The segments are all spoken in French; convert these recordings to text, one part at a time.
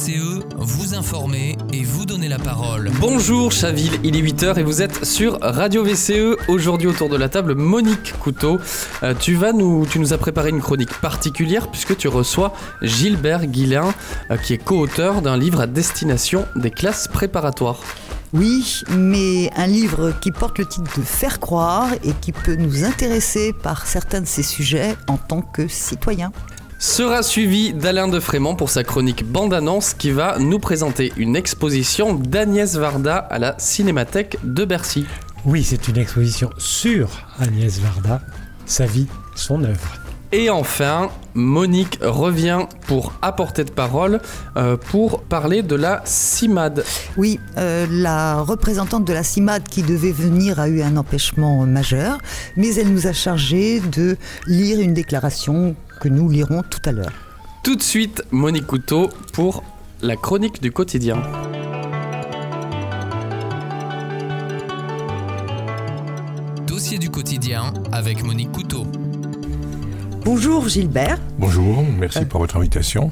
VCE, vous informer et vous donner la parole. Bonjour Chaville, il est 8h et vous êtes sur Radio VCE. Aujourd'hui autour de la table, Monique Couteau. Euh, tu, vas nous, tu nous as préparé une chronique particulière puisque tu reçois Gilbert Guillain euh, qui est co-auteur d'un livre à destination des classes préparatoires. Oui, mais un livre qui porte le titre de Faire croire et qui peut nous intéresser par certains de ces sujets en tant que citoyens sera suivi d'Alain de Frémont pour sa chronique bande-annonce qui va nous présenter une exposition d'Agnès Varda à la Cinémathèque de Bercy. Oui, c'est une exposition sur Agnès Varda, sa vie, son œuvre. Et enfin, Monique revient pour apporter de parole euh, pour parler de la CIMAD. Oui, euh, la représentante de la CIMAD qui devait venir a eu un empêchement majeur, mais elle nous a chargé de lire une déclaration que nous lirons tout à l'heure. Tout de suite, Monique Couteau pour la chronique du quotidien. Dossier du quotidien avec Monique Couteau. Bonjour Gilbert. Bonjour, merci pour votre invitation.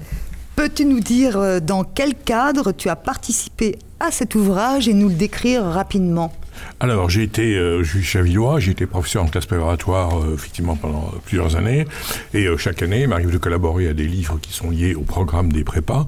Peux-tu nous dire euh, dans quel cadre tu as participé à cet ouvrage et nous le décrire rapidement? Alors, j'ai été euh, juge chavillois, j'ai été professeur en classe préparatoire euh, effectivement pendant plusieurs années. Et euh, chaque année, il m'arrive de collaborer à des livres qui sont liés au programme des prépas.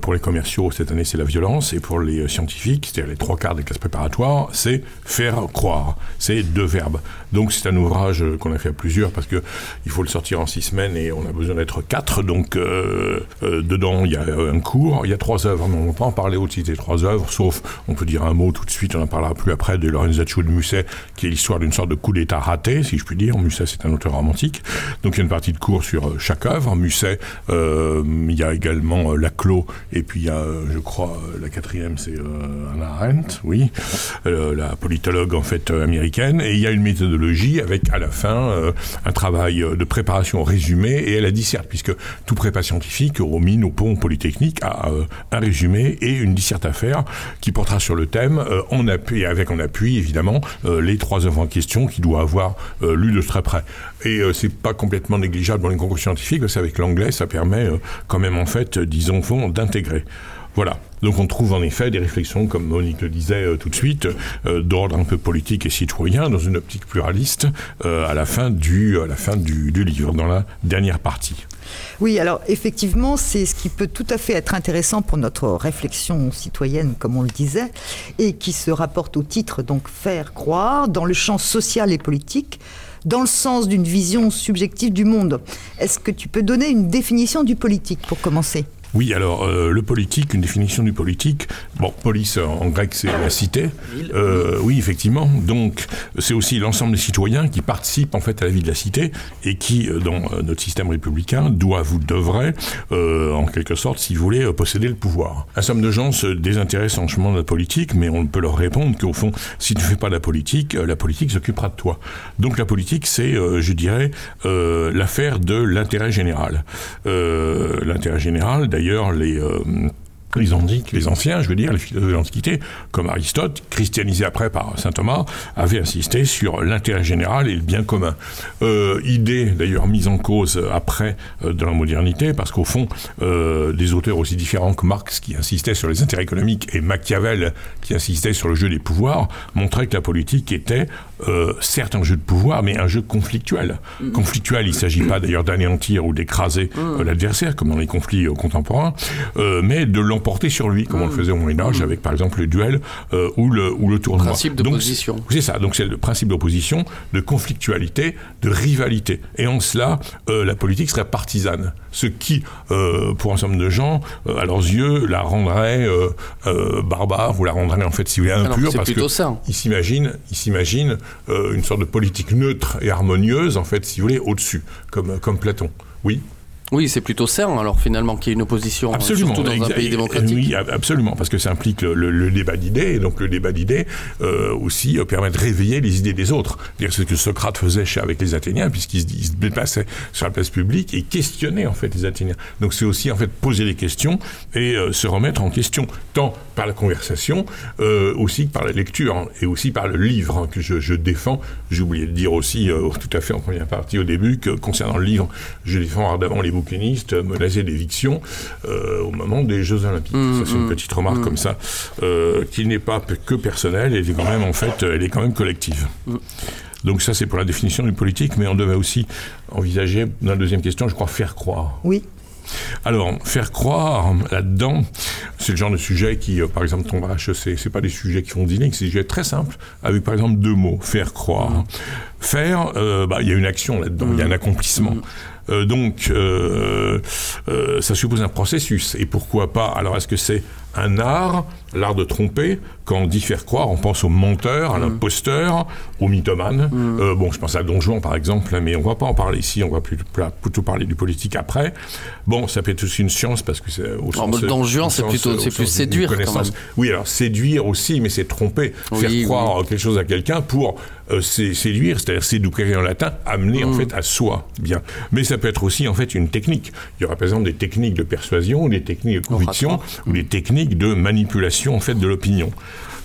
Pour les commerciaux, cette année, c'est la violence. Et pour les scientifiques, c'est-à-dire les trois quarts des classes préparatoires, c'est faire croire. C'est deux verbes. Donc, c'est un ouvrage qu'on a fait à plusieurs parce que il faut le sortir en six semaines et on a besoin d'être quatre. Donc, dedans, il y a un cours, il y a trois œuvres. On ne va pas en parler au-dessus des trois œuvres, sauf, on peut dire un mot tout de suite, on en parlera plus après de Lorenzaccio de Musset, qui est l'histoire d'une sorte de coup d'État raté, si je puis dire. Musset, c'est un auteur romantique. Donc il y a une partie de cours sur euh, chaque œuvre. Musset, euh, il y a également euh, Laclos, et puis il y a, je crois, la quatrième, c'est Anna Arendt, oui, la politologue en fait américaine. Et il y a une méthodologie avec à la fin un travail de préparation résumé et elle a disserte, puisque tout prépa scientifique, au mine, au pont, polytechnique, a un résumé et une disserte à faire qui portera sur le thème en appui, avec en appui évidemment euh, les trois œuvres en question qu'il doit avoir euh, lu de très près. Et euh, c'est pas complètement négligeable dans les concours scientifiques, parce qu'avec l'anglais, ça permet quand même en fait, disons, d'intégrer. Voilà. Donc on trouve en effet des réflexions, comme Monique le disait tout de suite, d'ordre un peu politique et citoyen, dans une optique pluraliste, à la fin, du, à la fin du livre, dans la dernière partie. Oui, alors effectivement, c'est ce qui peut tout à fait être intéressant pour notre réflexion citoyenne, comme on le disait, et qui se rapporte au titre, donc faire croire, dans le champ social et politique, dans le sens d'une vision subjective du monde. Est-ce que tu peux donner une définition du politique pour commencer? Oui, alors euh, le politique, une définition du politique. Bon, police en grec c'est la cité. Euh, oui, effectivement. Donc c'est aussi l'ensemble des citoyens qui participent en fait à la vie de la cité et qui, euh, dans notre système républicain, doivent ou devraient, en quelque sorte, si vous voulez, posséder le pouvoir. Un somme de gens se désintéressent en chemin de la politique, mais on peut leur répondre qu'au fond, si tu ne fais pas la politique, la politique s'occupera de toi. Donc la politique, c'est, je dirais, l'affaire de l'intérêt général. l'intérêt général, d'ailleurs, les, euh, les anciens, je veux dire, les philosophes de l'Antiquité, comme Aristote, christianisé après par saint Thomas, avaient insisté sur l'intérêt général et le bien commun. Euh, idée d'ailleurs mise en cause après euh, dans la modernité, parce qu'au fond, euh, des auteurs aussi différents que Marx qui insistaient sur les intérêts économiques et Machiavel qui insistait sur le jeu des pouvoirs, montraient que la politique était euh, certes un jeu de pouvoir, mais un jeu conflictuel. Mm. Conflictuel, il ne s'agit pas d'ailleurs d'anéantir ou d'écraser mm. l'adversaire, comme dans les conflits contemporains, mais de l'emporter porter sur lui, comme on le hmm. faisait au Moyen Âge, avec par exemple le duel euh, ou, le, ou le tournoi. Principe d'opposition. C'est ça, donc c'est le principe d'opposition, de conflictualité, de rivalité. Et en cela, euh, la politique serait partisane. Ce qui, euh, pour un certain nombre de gens, à leurs yeux, la rendrait barbare ou la rendrait en fait, si vous voulez, impure. parce qu'ils s'imaginent imagine une sorte de politique neutre et harmonieuse, en fait, si vous voulez, au-dessus, comme, comme Platon. Oui? Oui, c'est plutôt sain alors finalement qu'il y ait une opposition, absolument. surtout dans un pays démocratique. Oui, absolument, parce que ça implique le, débat d'idées, et donc le débat d'idées euh, aussi euh, permet de réveiller les idées des autres. C'est ce que Socrate faisait avec les Athéniens, puisqu'il se, déplaçait sur la place publique et questionnait en fait les Athéniens. Donc c'est aussi en fait poser des questions et euh, se remettre en question, tant par la conversation, aussi par la lecture, hein, et aussi par le livre hein, que je, je défends. J'ai oublié de dire aussi tout à fait en première partie au début que concernant le livre, je défends ardemment les bouquinistes menacés d'éviction au moment des Jeux Olympiques. Mmh, ça, c'est une mmh. petite remarque Mmh. comme ça, qui n'est pas que personnelle, elle est quand même, en fait, elle est quand même collective. Mmh. Donc ça, c'est pour la définition du politique, mais on devait aussi envisager, dans la deuxième question, je crois, faire croire. Oui. Alors, faire croire là-dedans, c'est le genre de sujet qui, euh, par exemple, tombera à HEC. C'est pas des sujets qui font dîner, c'est des sujets très simples, avec par exemple deux mots, faire croire. Faire, euh, bah, il y a une action là-dedans, il y a un accomplissement. Euh, donc, euh, euh, ça suppose un processus. Et pourquoi pas Alors, est-ce que c'est un art, l'art de tromper Quand on dit faire croire, on pense au menteur, à l'imposteur, au mythomane. Euh, bon, je pense à Don Juan, par exemple, mais on va pas en parler ici, on va plutôt, plutôt parler du politique après. Bon, ça peut être aussi une science, parce que c'est au Alors, sens... Don Juan, c'est plutôt- c'est plus séduire, quand même. Oui, alors séduire aussi, mais c'est tromper. Oui, faire oui. croire quelque chose à quelqu'un pour euh, sé- séduire, c'est-à-dire séduire en latin, amener Mm. en fait à soi. Bien. Mais ça peut être aussi en fait une technique. Il y aura par exemple des techniques de persuasion, des techniques de conviction, ou des techniques de manipulation en fait de l'opinion.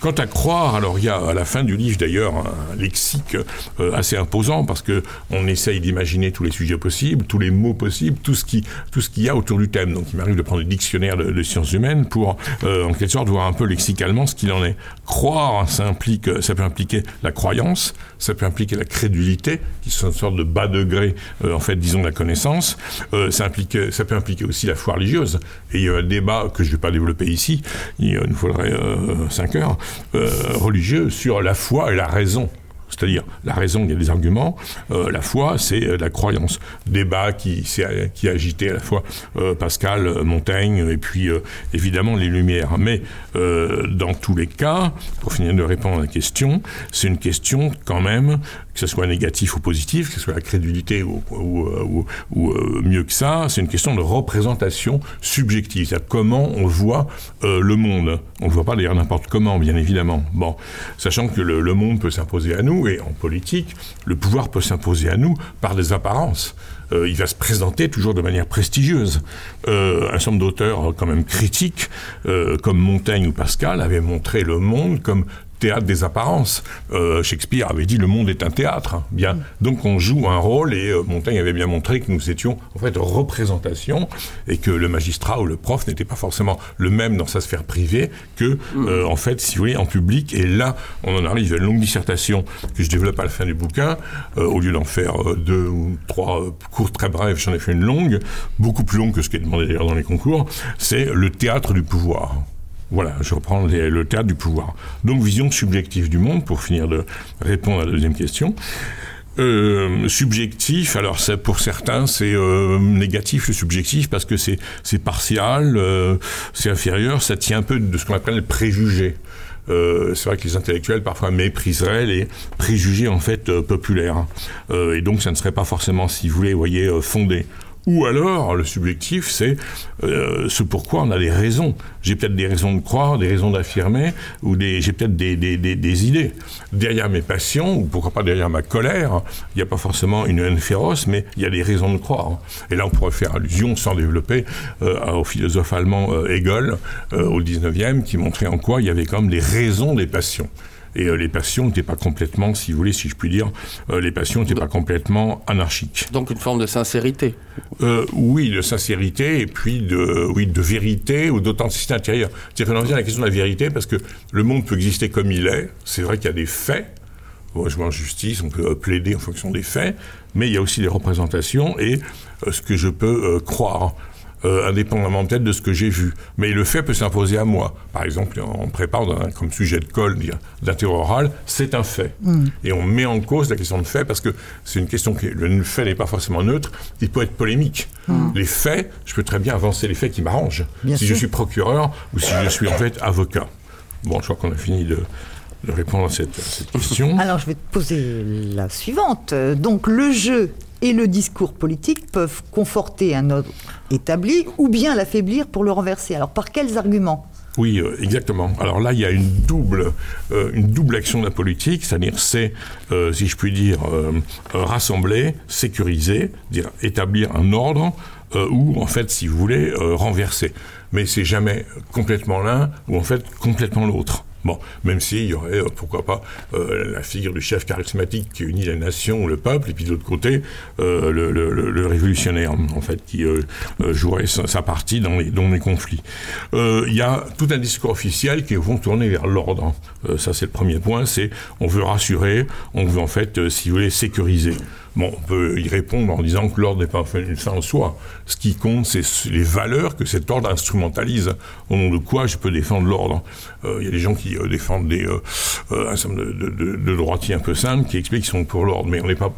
Quant à croire, alors il y a à la fin du livre d'ailleurs un lexique euh, assez imposant parce que on essaye d'imaginer tous les sujets possibles, tous les mots possibles, tout ce qui tout ce qu'il y a autour du thème. Donc il m'arrive de prendre le dictionnaire de, sciences humaines pour euh, en quelque sorte voir un peu lexicalement ce qu'il en est. Croire, ça implique, ça peut impliquer la croyance, ça peut impliquer la crédulité, qui sont une sorte de bas degré euh, en fait disons de la connaissance. Euh, ça implique, ça peut impliquer aussi la foi religieuse. Et il y a un débat que je ne vais pas développer ici. Il euh, nous faudrait euh, cinq heures euh, religieux sur la foi et la raison. C'est-à-dire, la raison, il y a des arguments. euh, la foi, c'est euh, la croyance. Débat qui, qui a agité à la fois euh, Pascal, Montaigne, et puis évidemment les Lumières. Mais dans tous les cas, pour finir de répondre à la question, c'est une question quand même, que ce soit négatif ou positif, que ce soit la crédulité ou, ou, mieux que ça, c'est une question de représentation subjective. C'est-à-dire comment on voit le monde. On ne le voit pas d'ailleurs n'importe comment, bien évidemment. Bon, sachant que le monde peut s'imposer à nous, et en politique, le pouvoir peut s'imposer à nous par des apparences. Euh, il va se présenter toujours de manière prestigieuse. Euh, un certain nombre d'auteurs quand même critiques, euh, comme Montaigne ou Pascal, avaient montré le monde comme théâtre des apparences. Euh, Shakespeare avait dit le monde est un théâtre. hein. Bien. Donc on joue un rôle et euh, Montaigne avait bien montré que nous étions en fait représentation et que le magistrat ou le prof n'était pas forcément le même dans sa sphère privée que euh, en fait si vous voulez en public. Et là on en arrive à une longue dissertation que je développe à la fin du bouquin. Au lieu d'en faire deux ou trois cours très brèves, j'en ai fait une longue, beaucoup plus longue que ce qui est demandé d'ailleurs dans les concours. C'est le théâtre du pouvoir. Voilà, je reprends le théâtre du pouvoir. Donc, vision subjective du monde, pour finir de répondre à la deuxième question. Euh, subjectif, alors ça, pour certains c'est euh, négatif le subjectif parce que c'est partial, euh, c'est inférieur, ça tient un peu de ce qu'on appelle le préjugé. C'est vrai que les intellectuels parfois mépriseraient les préjugés en fait populaires et donc ça ne serait pas forcément, si vous voulez, voyez, fondé. Ou alors, le subjectif, c'est euh, ce pourquoi on a des raisons. J'ai peut-être des raisons de croire, des raisons d'affirmer, ou j'ai peut-être des, des, des, des idées. Derrière mes passions, ou pourquoi pas derrière ma colère, il n'y a pas forcément une haine féroce, mais il y a des raisons de croire. Et là, on pourrait faire allusion, sans développer, euh, au philosophe allemand euh, Hegel, euh, au 19e, qui montrait en quoi il y avait quand même des raisons des passions. Et euh, les passions n'étaient pas complètement, si vous voulez, si je puis dire, euh, les passions n'étaient pas complètement anarchiques. Donc une forme de sincérité. Euh, oui, de sincérité et puis de, oui, de vérité ou d'authenticité intérieure. Vient à la question de la vérité parce que le monde peut exister comme il est. C'est vrai qu'il y a des faits. Je vois en justice, on peut plaider en fonction des faits, mais il y a aussi des représentations et ce que je peux croire. Euh, indépendamment peut-être de ce que j'ai vu. Mais le fait peut s'imposer à moi. Par exemple, on prépare comme sujet de colle d'interro oral, c'est un fait. Et on met en cause la question de fait parce que c'est une question que le fait n'est pas forcément neutre, il peut être polémique. Les faits, je peux très bien avancer les faits qui m'arrangent. Si sûr. je suis procureur ou si je suis en fait avocat. Bon, je crois qu'on a fini de, de répondre à cette, à cette question. Alors je vais te poser la suivante. Donc le jeu et le discours politique peuvent conforter un ordre établi ou bien l'affaiblir pour le renverser. Alors par quels arguments? Oui, euh, exactement. Alors là, il y a une double, euh, une double action de la politique, c'est-à-dire c'est, euh, si je puis dire, rassembler, sécuriser, dire établir un ordre, ou en fait, si vous voulez, renverser. Mais c'est jamais complètement l'un ou en fait complètement l'autre. Bon, même s'il y aurait, pourquoi pas, la figure du chef charismatique qui unit la nation, le peuple, et puis de l'autre côté, le, révolutionnaire, en fait, qui jouerait sa, partie dans les, dans les conflits. Il y a tout un discours officiel qui vont tourner vers l'ordre. ça, c'est le premier point, c'est on veut rassurer, on veut en fait, si vous voulez, sécuriser. Bon, on peut y répondre en disant que l'ordre n'est pas une fin en soi. Ce qui compte, c'est les valeurs que cet ordre instrumentalise. Au nom de quoi je peux défendre l'ordre euh, Il y a des gens qui euh, défendent des, euh, un certain de, de, de, droitiers un peu simples qui expliquent qu'ils sont pour l'ordre, mais on n'est pas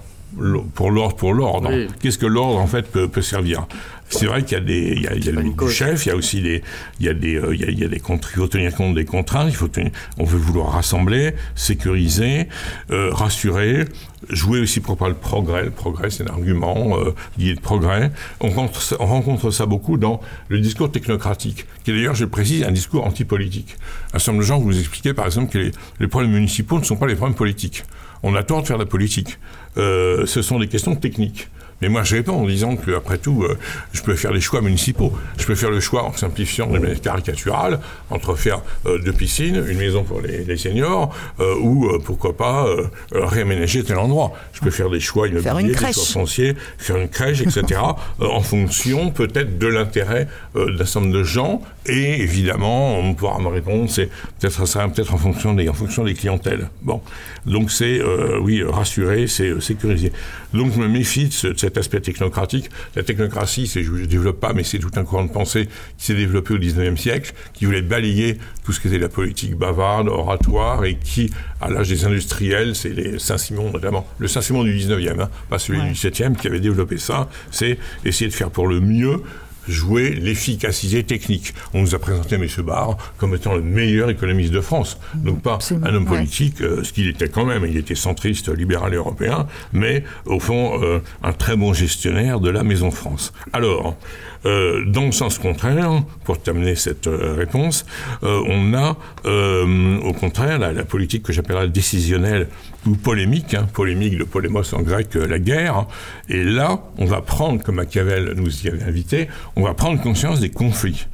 pour l'ordre pour l'ordre. Qu'est-ce que l'ordre en fait peut, peut servir? C'est vrai qu'il y a des, il y a, il y a le chef, il y a aussi des, il y a des, il, y a, il, y a des il faut tenir compte des contraintes. Il faut tenir, on veut vouloir rassembler, sécuriser, euh, rassurer, jouer aussi pour pas le progrès. Le progrès, c'est un argument euh, lié de progrès. On rencontre, on rencontre ça beaucoup dans le discours technocratique, qui est d'ailleurs, je précise, un discours antipolitique. Un certain nombre de gens vous expliquez, par exemple, que les, les problèmes municipaux ne sont pas les problèmes politiques. On a tort de faire la politique. Euh, ce sont des questions techniques. Mais moi, je réponds en disant que, après tout, euh, je peux faire des choix municipaux. Je peux faire le choix, en simplifiant de manière caricaturale, entre faire euh, deux piscines, une maison pour les, seniors, euh, ou pourquoi pas réaménager tel endroit. Je peux faire des choix immobiliers, des choix fonciers, faire une crèche, etc., en fonction peut-être de l'intérêt d'un certain nombre de gens. Et évidemment, on pourra me répondre, c'est peut-être ça peut-être en fonction des en fonction des clientèles. Bon, donc c'est oui rassurer, c'est sécuriser. Donc je me méfie de, ce, cet aspect technocratique. La technocratie, je ne développe pas, mais c'est tout un courant de pensée qui s'est développé au 19e siècle, qui voulait balayer tout ce qui était la politique bavarde, oratoire, et qui, à l'âge des industriels, c'est les Saint-Simon notamment, le Saint-Simon du 19e, hein, pas celui du 17e, qui avait développé ça, c'est essayer de faire pour le mieux jouer l'efficacité technique. On nous a présenté M. Barre comme étant le meilleur économiste de France. Donc pas un homme politique, euh, ce qu'il était quand même, il était centriste, libéral et européen, mais au fond euh, un très bon gestionnaire de la Maison France. Alors, euh, dans le sens contraire, pour terminer cette réponse, on a au contraire la, la politique que j'appellerais décisionnelle polémique, hein, polémique de polémos en grec, la guerre. Et là, on va prendre, comme Machiavel nous y avait invité, on va prendre conscience des conflits.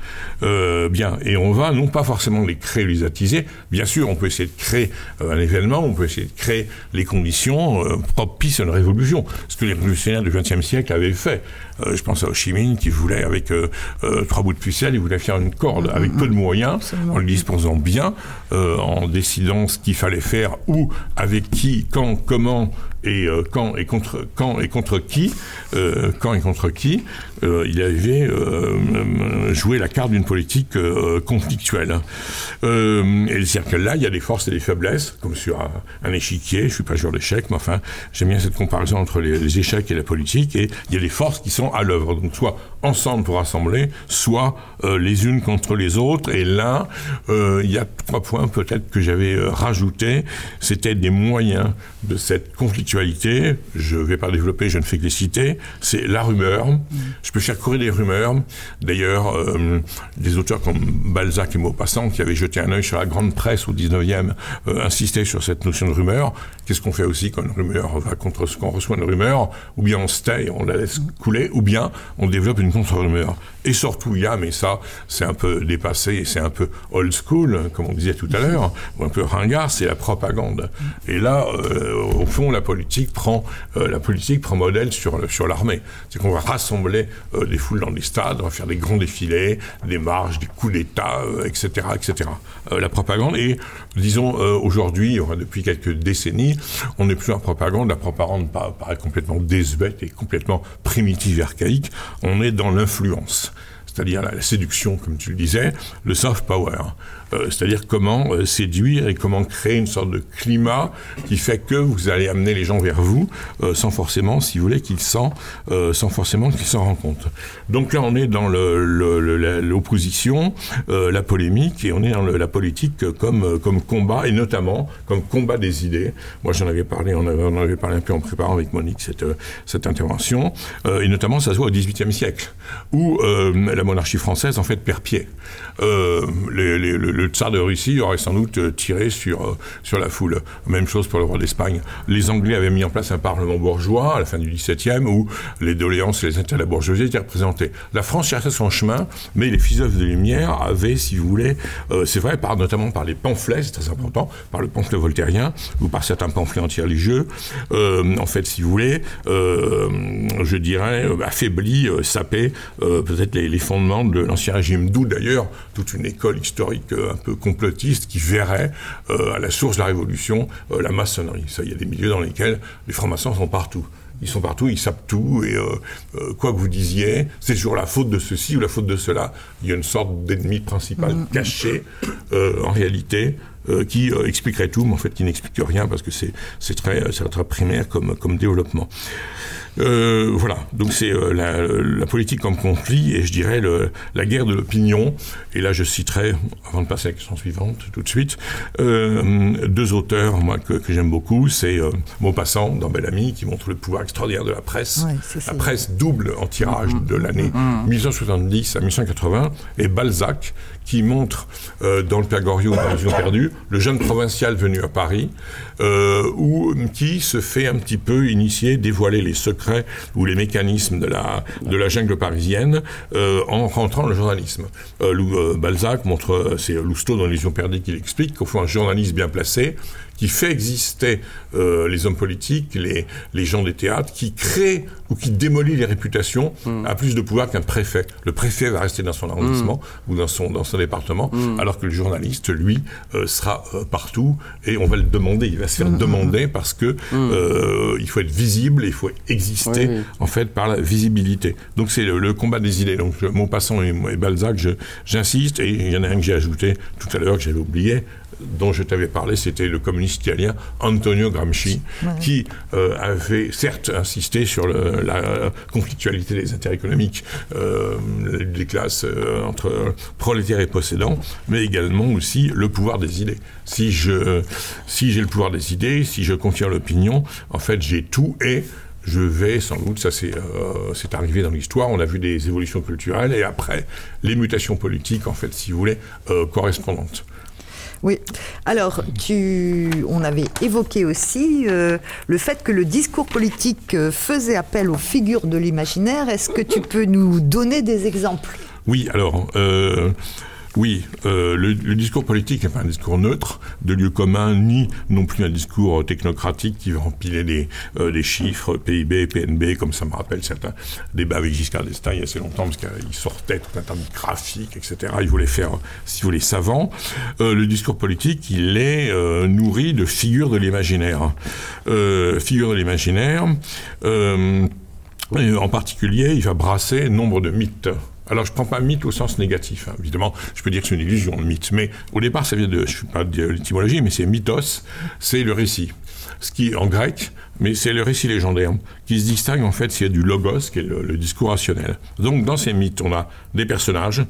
Euh, bien, et on va non pas forcément les créer, les attiser. Bien sûr, on peut essayer de créer euh, un événement, on peut essayer de créer les conditions euh, propices à une révolution. Ce que les révolutionnaires du XXe siècle avaient fait. Euh, je pense à Ho Chi Minh qui voulait, avec trois bouts de pucelle, il voulait faire une corde avec peu de moyens, en le disposant bien, en décidant ce qu'il fallait faire, où, avec qui, quand, comment, et euh, quand et contre quand et contre qui euh, quand et contre qui euh, il avait joué la carte d'une politique conflictuelle. Et c'est-à-dire que là il y a des forces et des faiblesses comme sur un, échiquier je suis pas joueur d'échecs mais enfin j'aime bien cette comparaison entre les, échecs et la politique et il y a des forces qui sont à l'œuvre. Donc soit ensemble pour assembler soit les unes contre les autres. Et là il y a trois points peut-être que j'avais rajouté c'était des moyens de cette conflictualité je ne vais pas développer, je ne fais que les citer, c'est la rumeur. Je peux faire courir des rumeurs. D'ailleurs, euh, des auteurs comme Balzac et Maupassant, qui avaient jeté un œil sur la grande presse au 19e, euh, insistaient sur cette notion de rumeur. Qu'est-ce qu'on fait aussi quand une rumeur va contre ce qu'on reçoit une rumeur? Ou bien on se tait, on la laisse couler, ou bien on développe une contre-rumeur. Et surtout, il y a, mais ça, c'est un peu dépassé, c'est un peu old school, comme on disait tout à l'heure, ou un peu ringard, c'est la propagande. Et là, euh, au fond, la politique euh, la politique prend modèle sur, l'armée. C'est qu'on va rassembler euh, des foules dans des stades, on va faire des grands défilés, des marches, des coups d'État, etc., etc. la propagande, et disons, aujourd'hui, depuis quelques décennies, on n'est plus en propagande, la propagande paraît complètement désuète et complètement primitive et archaïque, on est dans l'influence c'est-à-dire la, séduction, comme tu le disais, le soft power. Euh, c'est-à-dire comment euh, séduire et comment créer une sorte de climat qui fait que vous allez amener les gens vers vous euh, sans forcément, si vous voulez, qu'ils s'en, sans forcément qu'ils s'en rendent compte. Donc là, on est dans l'opposition, la polémique, et on est dans la politique comme, combat, et notamment comme combat des idées. Moi, j'en avais parlé, on, avait, avait, parlé un peu en préparant avec Monique cette, intervention, et notamment ça se voit au XVIIIe siècle, où la monarchie française en fait perd pied. Le, tsar de Russie aurait sans doute euh, tiré sur, euh, sur la foule. Même chose pour le roi d'Espagne. Les Anglais avaient mis en place un parlement bourgeois à la fin du XVIIe où les doléances et les intérêts de la bourgeoisie étaient représentés. La France cherchait son chemin, mais les philosophes de Lumière avaient, si vous voulez, c'est vrai, notamment par les pamphlets, c'est très important, par le pamphlet voltairien ou par certains pamphlets anti-religieux, en fait, si vous voulez, je dirais, affaibli, sapé peut-être les, les, fondements de l'ancien régime. D'où d'ailleurs toute une école historique euh, un peu complotiste qui verrait euh, à la source de la révolution euh, la maçonnerie. Ça, il y a des milieux dans lesquels les francs-maçons sont partout. Ils sont partout, ils savent tout, et quoi que vous disiez, c'est toujours la faute de ceci ou la faute de cela. Il y a une sorte d'ennemi principal mm. caché, en réalité, qui expliquerait tout, mais en fait qui n'explique rien parce que c'est très, très primaire comme, comme développement. Euh, voilà, donc c'est euh, la, politique comme conflit et je dirais le, la guerre de l'opinion. Et là, je citerai, avant de passer à la question suivante, tout de suite, euh, deux auteurs moi que, que j'aime beaucoup. C'est Maupassant dans Bel Ami qui montre le pouvoir extraordinaire de la presse. la presse double en tirage de l'année 1970 à 1980 et Balzac qui montre dans le Père Goriot, dans perdu, le jeune provincial venu à Paris, ou qui se fait un petit peu initier, dévoiler les secrets ou les mécanismes de la, jungle parisienne euh, en rentrant le journalisme. Euh, euh, Balzac montre, c'est Lousteau dans L'illusion perdue qui l'explique, qu'au fond un journaliste bien placé qui fait exister euh, les hommes politiques, les, les gens des théâtres, qui crée ou qui démolit les réputations, mm. a plus de pouvoir qu'un préfet. Le préfet va rester dans son arrondissement mm. ou dans son, dans son département, mm. alors que le journaliste, lui, euh, sera euh, partout et on va le demander. Il va se faire demander parce que il faut être visible, il faut exister en fait par la visibilité. Donc c'est le, combat des idées. Donc Maupassant et, et Balzac, j'insiste, et il y en a un que j'ai ajouté tout à l'heure que j'avais oublié, dont je t'avais parlé, c'était le communiste italien Antonio Gramsci, qui euh, avait certes insisté sur la conflictualité des intérêts économiques euh, des classes euh, entre prolétaires et possédants, mais également aussi le pouvoir des idées. Si je si j'ai le pouvoir des idées, si je confirme l'opinion, en fait j'ai tout et je vais sans doute, ça c'est arrivé dans l'histoire, on a vu des évolutions culturelles et après les mutations politiques, en fait, si vous voulez, correspondantes. Oui. Alors, tu, on avait évoqué aussi euh, le fait que le discours politique euh, faisait appel aux figures de l'imaginaire. Est-ce que tu peux nous donner des exemples? Oui, alors. Euh, oui, euh, le, discours politique n'est pas un discours neutre, de lieu commun, ni non plus un discours technocratique qui va empiler des, euh, chiffres, PIB, PNB, comme ça me rappelle certains débats avec Giscard d'Estaing il y a assez longtemps, parce qu'il sortait tout un tas de graphiques, etc. Il voulait faire, si vous voulez, savant. Euh, le discours politique, il est nourri de figures de l'imaginaire. figures de l'imaginaire. en particulier, il va brasser nombre de mythes. Alors, je ne prends pas mythe au sens négatif. Hein. Évidemment, je peux dire que c'est une illusion, le mythe. Mais au départ, ça vient de, je ne pas de l'étymologie, mais c'est mythos, c'est le récit. Ce qui, en grec, mais c'est le récit légendaire, qui se distingue en fait s'il y a du logos, qui est le, discours rationnel. Donc, dans ces mythes, on a des personnages,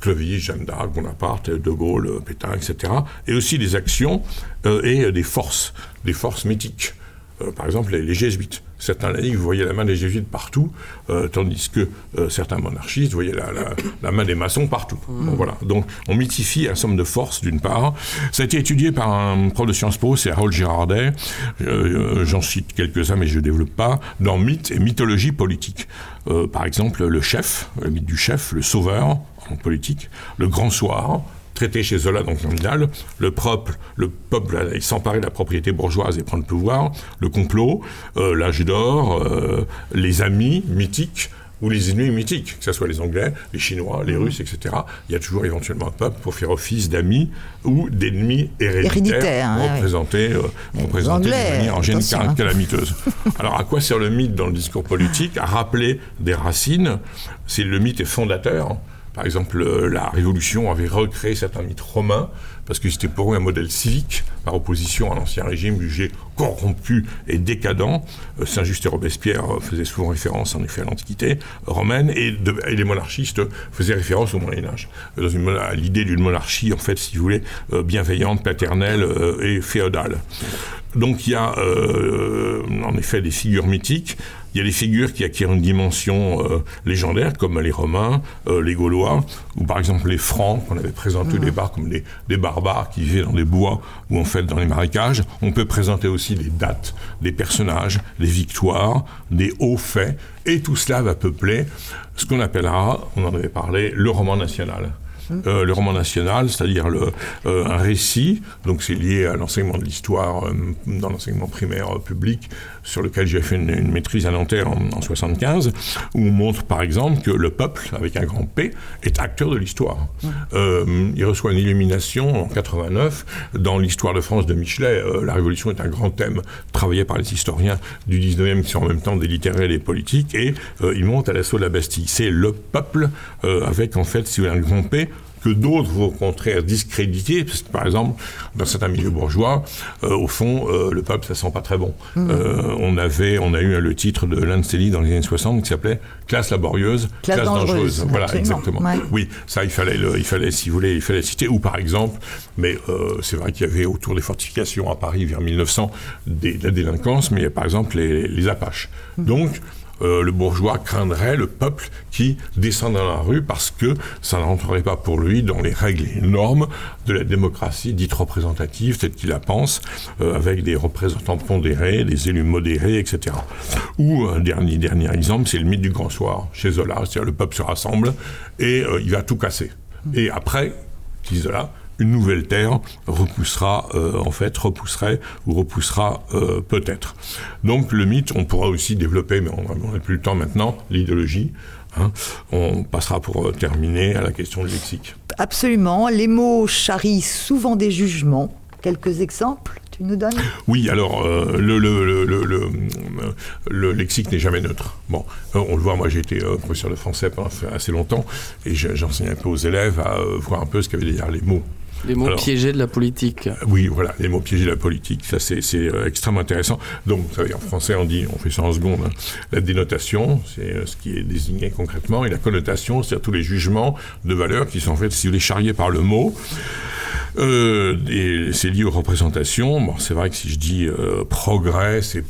Clovis, Jeanne d'Arc, Bonaparte, De Gaulle, Pétain, etc. Et aussi des actions euh, et des forces, des forces mythiques. Euh, par exemple, les jésuites certains laïcs voyaient la main des jésuites partout, euh, tandis que euh, certains monarchistes voyaient la, main des maçons partout. Mm. voilà. Donc on mythifie un somme de force d'une part. Ça a été étudié par un prof de Sciences Po, c'est Harold Girardet. J'en cite quelques-uns, mais je ne développe pas. Dans mythe et mythologie politique. par exemple, le chef, le mythe du chef, le sauveur en politique, le grand soir, traité chez Zola dans Candidal, le peuple, le peuple s'emparer de la propriété bourgeoise et prendre le pouvoir, le complot, euh, l'âge d'or, euh, les amis mythiques, ou les ennemis mythiques, que ce soit les Anglais, les Chinois, les mmh. Russes, etc. Il y a toujours éventuellement un peuple pour faire office d'amis ou d'ennemis héréditaires, hein, représentés, euh, représentés de manière en général calamiteuse. Alors à quoi sert le mythe dans le discours politique? À rappeler des racines. C'est le mythe est fondateur. Par exemple, euh, la Révolution avait recréé certains mythes romains parce que c'était pour eux un modèle civique par opposition à l'ancien régime jugé corrompu et décadent. Euh, Saint-Just et Robespierre euh, faisaient souvent référence en effet à l'Antiquité romaine et, les monarchistes faisaient référence au Moyen Âge, à l'idée d'une monarchie en fait, si vous voulez, bienveillante, paternelle et féodale. Donc il y a en effet des figures mythiques. Il y a des figures qui acquièrent une dimension euh, légendaire, comme les Romains, euh, les Gaulois, ou par exemple les Francs, qu'on avait présentés au départ comme des, des barbares qui vivaient dans des bois ou en fait dans les marécages. On peut présenter aussi des dates, des personnages, des victoires, des hauts faits, et tout cela va peupler ce qu'on appellera, on en avait parlé, le roman national. Euh, le roman national, c'est-à-dire le, euh, un récit, donc c'est lié à l'enseignement de l'histoire euh, dans l'enseignement primaire public, sur lequel j'ai fait une, une maîtrise à Nanterre en, en 75, où on montre par exemple que le peuple, avec un grand P, est acteur de l'histoire. Il reçoit une illumination en 89 dans l'histoire de France de Michelet. la Révolution est un grand thème travaillé par les historiens du 19e qui sont en même temps des littéraires et des politiques, et il monte à l'assaut de la Bastille. C'est le peuple avec en fait, si vous voulez, un grand P que d'autres vont au contraire discréditer, parce que par exemple, dans certains milieux bourgeois, euh, au fond, euh, le peuple, ça sent pas très bon. Euh, on avait, on a eu le titre de Lancelli dans les années 60 qui s'appelait Classe laborieuse, Classe classe, dangereuse. dangereuse, Voilà, exactement. Ouais. Oui, ça, il fallait, le- il fallait, si vous voulez, il fallait citer. Ou par exemple, mais euh, c'est vrai qu'il y avait autour des fortifications à Paris vers 1900 des, de la délinquance, mais il y a par exemple les, les Apaches. Donc, euh, le bourgeois craindrait le peuple qui descend dans la rue parce que ça ne rentrerait pas pour lui dans les règles et normes de la démocratie dite représentative, telle qu'il la pense, euh, avec des représentants pondérés, des élus modérés, etc. Ou un dernier, dernier exemple, c'est le mythe du grand soir chez Zola, c'est-à-dire le peuple se rassemble et euh, il va tout casser. Et après, dit Zola, une nouvelle terre repoussera, euh, en fait, repousserait ou repoussera euh, peut-être. Donc le mythe, on pourra aussi développer, mais on n'a plus le temps maintenant, l'idéologie. hein. On passera pour euh, terminer à la question du lexique. Absolument. Les mots charrient souvent des jugements. Quelques exemples, tu nous donnes? Oui, alors euh, le, le, le, le, le, le lexique n'est jamais neutre. Bon, euh, on le voit, moi j'ai été euh, professeur de français pendant assez longtemps et je- j'enseignais un peu aux élèves à voir un peu ce qu'avaient derrière les mots. Les mots Alors- piégés de la politique. Oui, voilà, les mots piégés de la politique, ça c'est euh, extrêmement intéressant. Donc, vous savez, en français, on dit, on fait ça en seconde, hein. la dénotation, c'est euh, ce qui est désigné concrètement, et la connotation, c'est-à-dire tous les jugements de valeur qui sont en fait, si vous les charriez par le mot. Euh, et c'est lié aux représentations. Bon, c'est vrai que si je dis progrès, c'est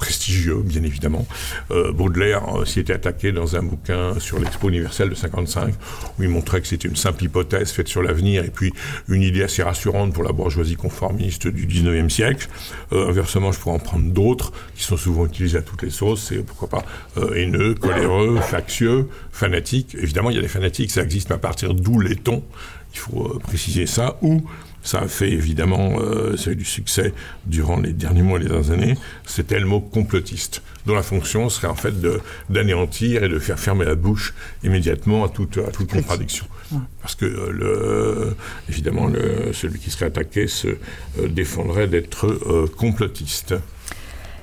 prestigieux, bien évidemment. Euh, Baudelaire euh, s'y était attaqué dans un bouquin sur l'Expo universelle de 55, où il montrait que c'était une simple hypothèse faite sur l'avenir, et puis une idée assez rassurante pour la bourgeoisie conformiste du 19e siècle. Euh, inversement, je pourrais en prendre d'autres, qui sont souvent utilisés à toutes les sauces, c'est pourquoi pas haineux, coléreux, factieux, fanatique. Évidemment, il y a des fanatiques, ça existe, mais à partir d'où les-t-on il faut préciser ça, ou ça a fait évidemment euh, ça a eu du succès durant les derniers mois et les dernières années, c'était le mot complotiste, dont la fonction serait en fait d'anéantir et de faire fermer la bouche immédiatement à toute, à toute contradiction. Parce que euh, le, évidemment, le, celui qui serait attaqué se euh, défendrait d'être complotiste.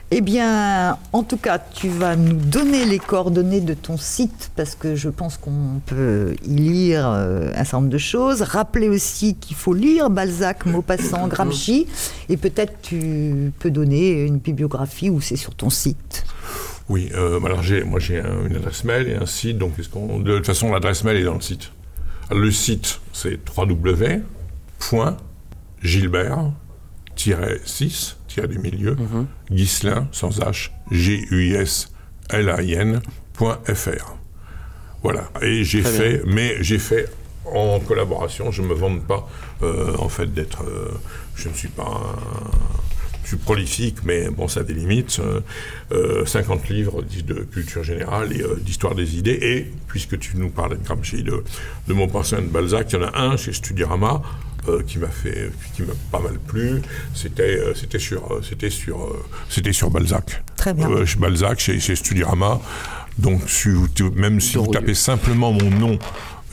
Eh bien, en tout cas, tu vas nous donner les coordonnées de ton site parce que je pense qu'on peut y lire euh, un certain nombre de choses. Rappeler aussi qu'il faut lire Balzac, Maupassant, Gramsci et peut-être tu peux donner une bibliographie ou c'est sur ton site. Oui, euh, alors j'ai, moi j'ai un- une adresse mail et un site, donc de toute façon l'adresse mail est dans le site. Alors, le site c'est www.gilbert-6, tiré du milieu, Ghislain, sans H, G-U-I-S-L-A-I-N.fr. Voilà, et j'ai fait, mais j'ai fait en collaboration, je ne me vante pas euh, en fait d'être, euh, je ne suis pas un, je suis prolifique, mais bon, ça a des limites. Euh, euh, 50 livres de culture générale et euh, d'histoire des idées. Et puisque tu nous parlais de Gramsci, de, de Maupassant et de Balzac, il y en a un chez Studirama euh, qui m'a fait, qui m'a pas mal plu. C'était, euh, c'était sur, euh, c'était sur, euh, c'était sur Balzac. Très bien. Euh, chez Balzac, chez, chez Studirama. Donc, si vous- tu- même si vous tapez simplement mon nom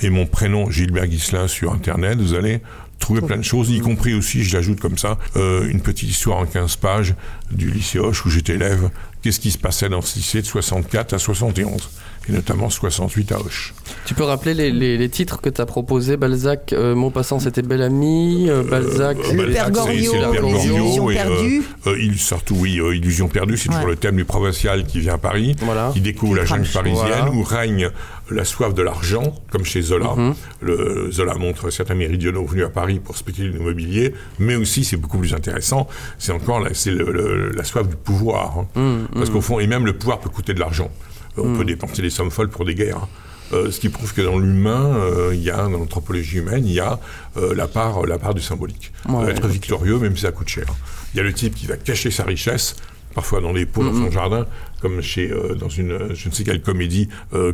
et mon prénom Gilbert Ghislain sur Internet, vous allez trouver plein de choses, y compris aussi, je l'ajoute comme ça, euh, une petite histoire en 15 pages du lycée Hoche où j'étais élève. Qu'est-ce qui se passait dans ce lycée de 64 à 71 et notamment 68 à Hoche. Tu peux rappeler les, les- les titres que tu as proposés Balzac, euh, Maupassant, c'était Bel Ami, euh, Balzac, Euh, Le Balzac, Père c'est- Goriot, c'est le Père Goriot, illusions et, euh, perdues. euh, il, surtout, oui, euh, Illusion perdue, c'est toujours Ouais. le thème du provincial qui vient à Paris, Voilà. qui découvre la jungle parisienne, Voilà. où règne la soif de l'argent, comme chez Zola. Mhm. Le, Zola montre certains méridionaux venus à Paris pour spéculer l'immobilier, mais aussi, c'est beaucoup plus intéressant, c'est encore la, c'est le- le- la soif du pouvoir. hein. Hum, Parce qu'au fond, et même le pouvoir peut coûter de l'argent. On peut dépenser des sommes folles pour des guerres. hein. Euh, ce qui prouve que dans l'humain, euh, il y a, dans l'anthropologie humaine, il y a euh, la, part, la part du symbolique. Ouais, être victorieux, même si ça coûte cher. Il y a le type qui va cacher sa richesse, parfois dans des pots dans Mhm. son jardin, comme chez, dans une, je ne sais quelle comédie,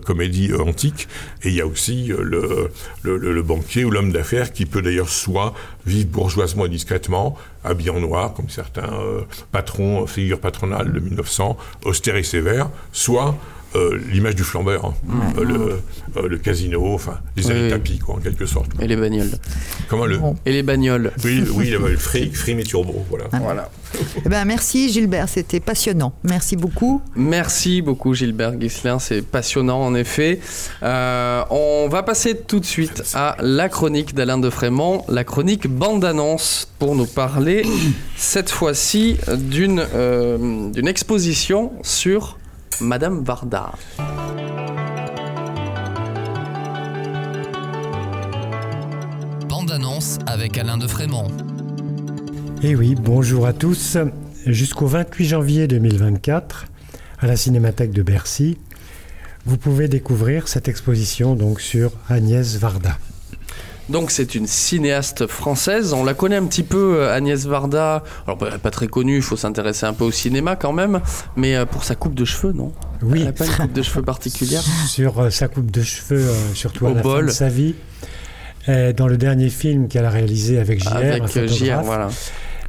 comédie antique. Et il y a aussi le, le, le- le banquier ou l'homme d'affaires qui peut d'ailleurs soit vivre bourgeoisement et discrètement, habillé en noir, comme certains patrons, figures patronales de 1900, austères et sévères, soit euh, l'image du flambeur, hein. Euh, le, euh, le casino, enfin, les Oui, tapis, quoi, en quelque sorte. Et les bagnoles. Comment le... Bon. Et les bagnoles. Oui, oui, il y avait le fric, frime et turbo, voilà. Voilà. Eh ben, merci Gilbert, c'était passionnant. Merci beaucoup. Merci beaucoup Gilbert Guislin, c'est passionnant en effet. Euh, on va passer tout de suite à la chronique d'Alain de Frémont, la chronique bande-annonce, pour nous parler cette fois-ci d'une euh, d'une exposition sur Madame Varda. Bande-annonce avec Alain de Frémont. Eh oui, bonjour à tous. Jusqu'au 28 janvier 2024, à la Cinémathèque de Bercy, vous pouvez découvrir cette exposition donc sur Agnès Varda. Donc c'est une cinéaste française, on la connaît un petit peu euh, Agnès Varda, alors bah, pas très connue, il faut s'intéresser un peu au cinéma quand même, mais euh, pour sa coupe de cheveux non? Oui, Elle n'a pas une coupe de cheveux particulière? Sur euh, sa coupe de cheveux, euh, surtout à Au la fin bol. de sa vie. Dans le dernier film qu'elle a réalisé avec JR, un Avec photographe, JR, voilà.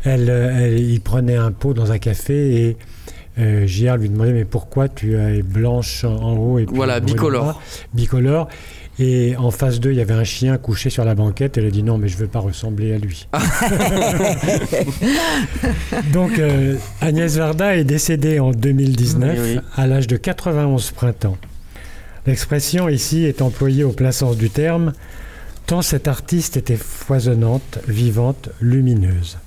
elle, elle- il prenait un pot dans un café et euh, JR lui demandait mais pourquoi tu es blanche en, haut et puis Voilà, bicolore. bicolore et en face d'eux il y avait un chien couché sur la banquette elle a dit non mais je veux pas ressembler à lui donc euh, Agnès Varda est décédée en 2019 Oui, oui. à l'âge de 91 printemps l'expression ici est employée au plein sens du terme tant cette artiste était foisonnante vivante lumineuse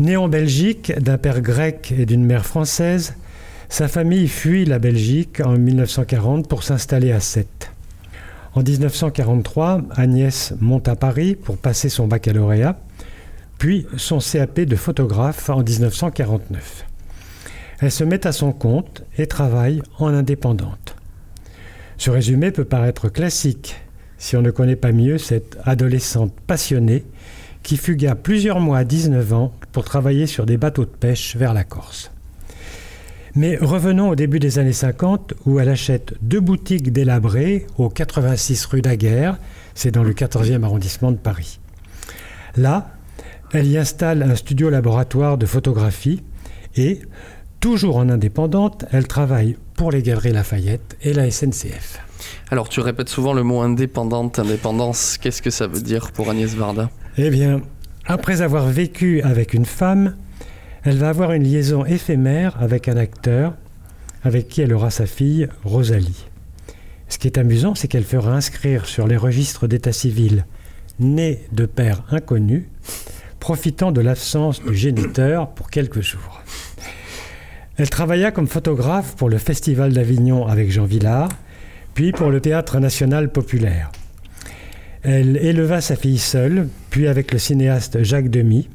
Née en Belgique, d'un père grec et d'une mère française, sa famille fuit la Belgique en 1940 pour s'installer à Sète. En 1943, Agnès monte à Paris pour passer son baccalauréat, puis son CAP de photographe en 1949. Elle se met à son compte et travaille en indépendante. Ce résumé peut paraître classique si on ne connaît pas mieux cette adolescente passionnée qui fugua plusieurs mois à 19 ans pour travailler sur des bateaux de pêche vers la Corse. Mais revenons au début des années 50 où elle achète deux boutiques délabrées au 86 rue Daguerre, c'est dans le 14e arrondissement de Paris. Là, elle y installe un studio laboratoire de photographie et, toujours en indépendante, elle travaille pour les Galeries Lafayette et la SNCF. Alors tu répètes souvent le mot indépendante, indépendance, qu'est-ce que ça veut dire pour Agnès Varda? Eh bien, après avoir vécu avec une femme, elle va avoir une liaison éphémère avec un acteur avec qui elle aura sa fille, Rosalie. Ce qui est amusant, c'est qu'elle fera inscrire sur les registres d'état civil né de père inconnu, profitant de l'absence du géniteur pour quelques jours. Elle travailla comme photographe pour le Festival d'Avignon avec Jean Villard, puis pour le Théâtre national populaire. Elle éleva sa fille seule, puis avec le cinéaste Jacques Demy,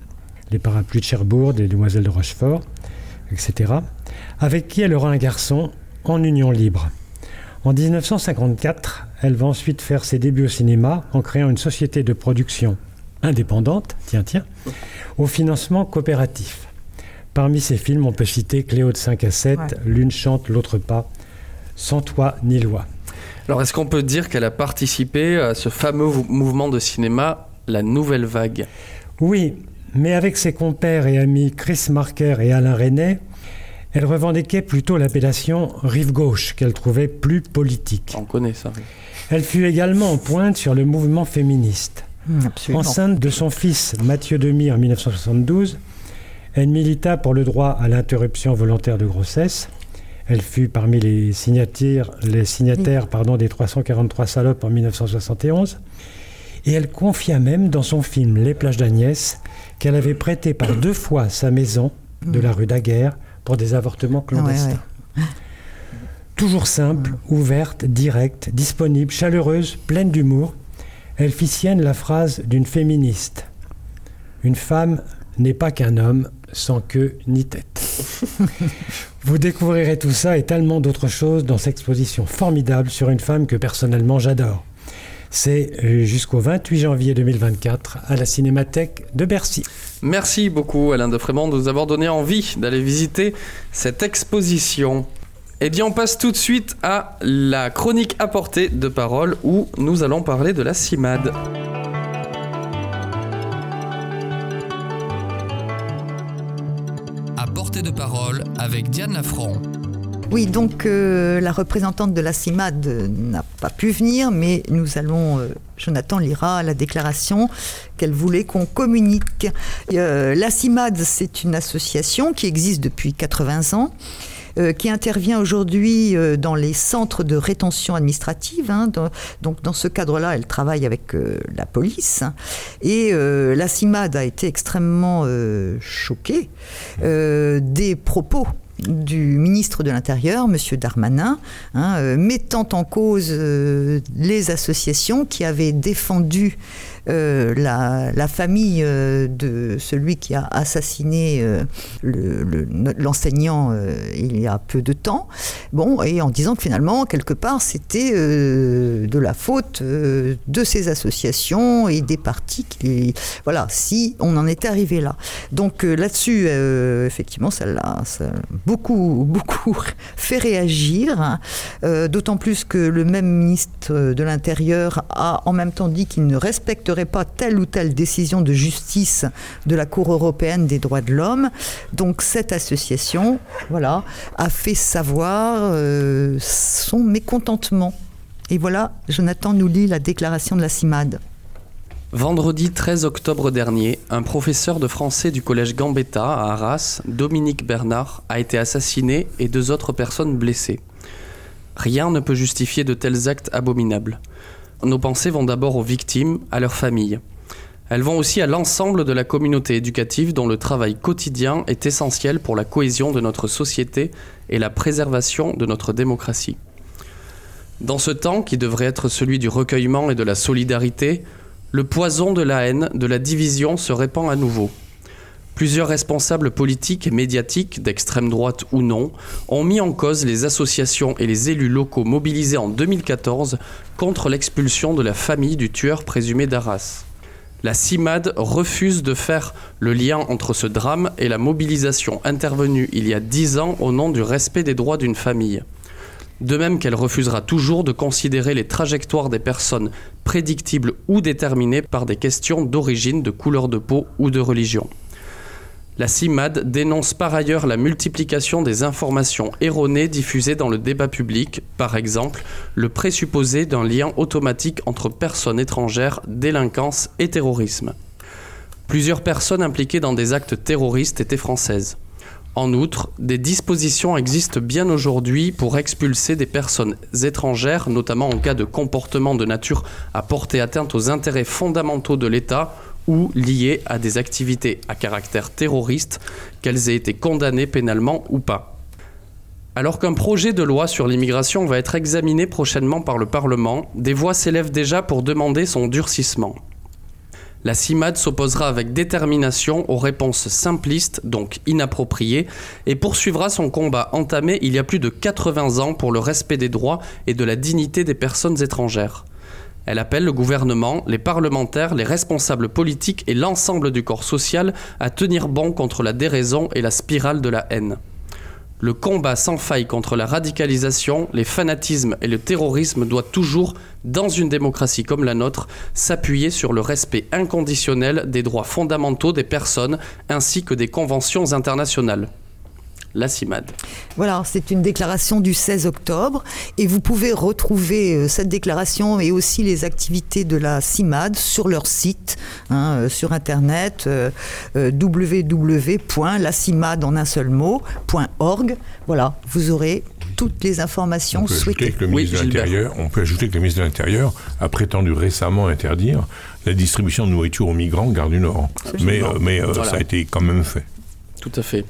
Les parapluies de Cherbourg, Les Demoiselles de Rochefort, etc., avec qui elle aura un garçon en union libre. En 1954, elle va ensuite faire ses débuts au cinéma en créant une société de production indépendante, tiens, tiens, au financement coopératif. Parmi ses films, on peut citer Cléo de 5 à 7, Ouais. L'une chante, l'autre pas, Sans toi ni loi. Alors est-ce qu'on peut dire qu'elle a participé à ce fameux mou- mouvement de cinéma, la nouvelle vague? Oui, mais avec ses compères et amis Chris Marker et Alain Resnais, elle revendiquait plutôt l'appellation rive gauche qu'elle trouvait plus politique. On connaît ça. oui. Elle fut également en pointe sur le mouvement féministe. Absolument. Enceinte de son fils Mathieu Demy en 1972, elle milita pour le droit à l'interruption volontaire de grossesse. Elle fut parmi les signataires, les signataires pardon, des 343 salopes en 1971. Et elle confia même dans son film Les plages d'Agnès qu'elle avait prêté par deux fois sa maison de la rue Daguerre pour des avortements clandestins. Toujours simple, ouverte, directe, disponible, chaleureuse, pleine d'humour, elle fit sienne la phrase d'une féministe. Une femme n'est pas qu'un homme sans queue ni tête. Vous découvrirez tout ça et tellement d'autres choses dans cette exposition formidable sur une femme que personnellement j'adore. C'est euh, jusqu'au 28 janvier 2024 à la Cinémathèque de Bercy. Merci beaucoup Alain de Frémont de nous avoir donné envie d'aller visiter cette exposition. Eh bien, on passe tout de suite à la chronique apportée de parole où nous allons parler de la CIMAD. À portée de parole avec Diane Lafront. Oui, donc euh, la représentante de la CIMAD n'a pas pu venir, mais nous allons, euh, Jonathan lira la déclaration qu'elle voulait qu'on communique. Euh, la CIMAD, c'est une association qui existe depuis 80 ans. qui intervient aujourd'hui dans les centres de rétention administrative. Hein, donc dans ce cadre-là, elle travaille avec la police. et la CIMAD a été extrêmement choquée des propos du ministre de l'Intérieur, M. Darmanin, hein, euh, mettant en cause euh, les associations qui avaient défendu euh, la, famille de celui qui a assassiné l'enseignant il y a peu de temps. Bon, et en disant que finalement, quelque part, c'était de la faute de ces associations et des partis qui, voilà, si on en était arrivé là. Donc là-dessus, effectivement, ça l'a beaucoup, beaucoup fait réagir, hein. d'autant plus que le même ministre de l'Intérieur a en même temps dit qu'il ne respecterait pas telle ou telle décision de justice de la Cour européenne des droits de l'homme. Donc cette association, voilà, a fait savoir euh, son mécontentement. Et voilà, Jonathan nous lit la déclaration de la CIMAD. Vendredi 13 octobre dernier, un professeur de français du collège Gambetta à Arras, Dominique Bernard, a été assassiné et deux autres personnes blessées. Rien ne peut justifier de tels actes abominables nos pensées vont d'abord aux victimes, à leurs familles. Elles vont aussi à l'ensemble de la communauté éducative dont le travail quotidien est essentiel pour la cohésion de notre société et la préservation de notre démocratie. Dans ce temps qui devrait être celui du recueillement et de la solidarité, le poison de la haine, de la division se répand à nouveau. Plusieurs responsables politiques et médiatiques, d'extrême droite ou non, ont mis en cause les associations et les élus locaux mobilisés en 2014 contre l'expulsion de la famille du tueur présumé d'Arras. La CIMAD refuse de faire le lien entre ce drame et la mobilisation intervenue il y a dix ans au nom du respect des droits d'une famille. De même qu'elle refusera toujours de considérer les trajectoires des personnes prédictibles ou déterminées par des questions d'origine, de couleur de peau ou de religion. La CIMAD dénonce par ailleurs la multiplication des informations erronées diffusées dans le débat public, par exemple le présupposé d'un lien automatique entre personnes étrangères, délinquance et terrorisme. Plusieurs personnes impliquées dans des actes terroristes étaient françaises. En outre, des dispositions existent bien aujourd'hui pour expulser des personnes étrangères, notamment en cas de comportement de nature à porter atteinte aux intérêts fondamentaux de l'État ou liées à des activités à caractère terroriste, qu'elles aient été condamnées pénalement ou pas. Alors qu'un projet de loi sur l'immigration va être examiné prochainement par le Parlement, des voix s'élèvent déjà pour demander son durcissement. La CIMAD s'opposera avec détermination aux réponses simplistes, donc inappropriées, et poursuivra son combat entamé il y a plus de 80 ans pour le respect des droits et de la dignité des personnes étrangères. Elle appelle le gouvernement, les parlementaires, les responsables politiques et l'ensemble du corps social à tenir bon contre la déraison et la spirale de la haine. Le combat sans faille contre la radicalisation, les fanatismes et le terrorisme doit toujours, dans une démocratie comme la nôtre, s'appuyer sur le respect inconditionnel des droits fondamentaux des personnes ainsi que des conventions internationales la CIMAD. Voilà, c'est une déclaration du 16 octobre et vous pouvez retrouver euh, cette déclaration et aussi les activités de la CIMAD sur leur site, hein, euh, sur internet euh, www.lacimad en un seul mot.org. Voilà, vous aurez toutes les informations On peut, ajouter souhaitées. que le Oui, ministre de Gilbert. l'Intérieur, on peut ajouter que le ministre de l'Intérieur a prétendu récemment interdire la distribution de nourriture aux migrants Gare du Nord. Mais, euh, mais euh, Voilà. ça a été quand même fait. Tout à fait.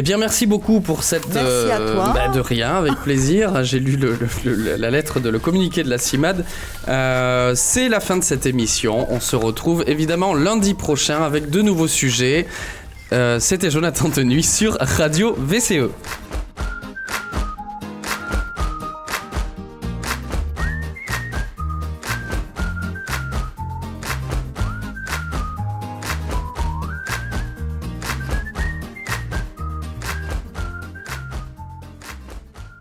Eh bien, merci beaucoup pour cette. Merci à toi. bah, de rien, avec plaisir. J'ai lu le- le- le- la lettre de le communiqué de la CIMAD. Euh, C'est la fin de cette émission. On se retrouve évidemment lundi prochain avec de nouveaux sujets. Euh, C'était Jonathan Tenuy sur Radio VCE.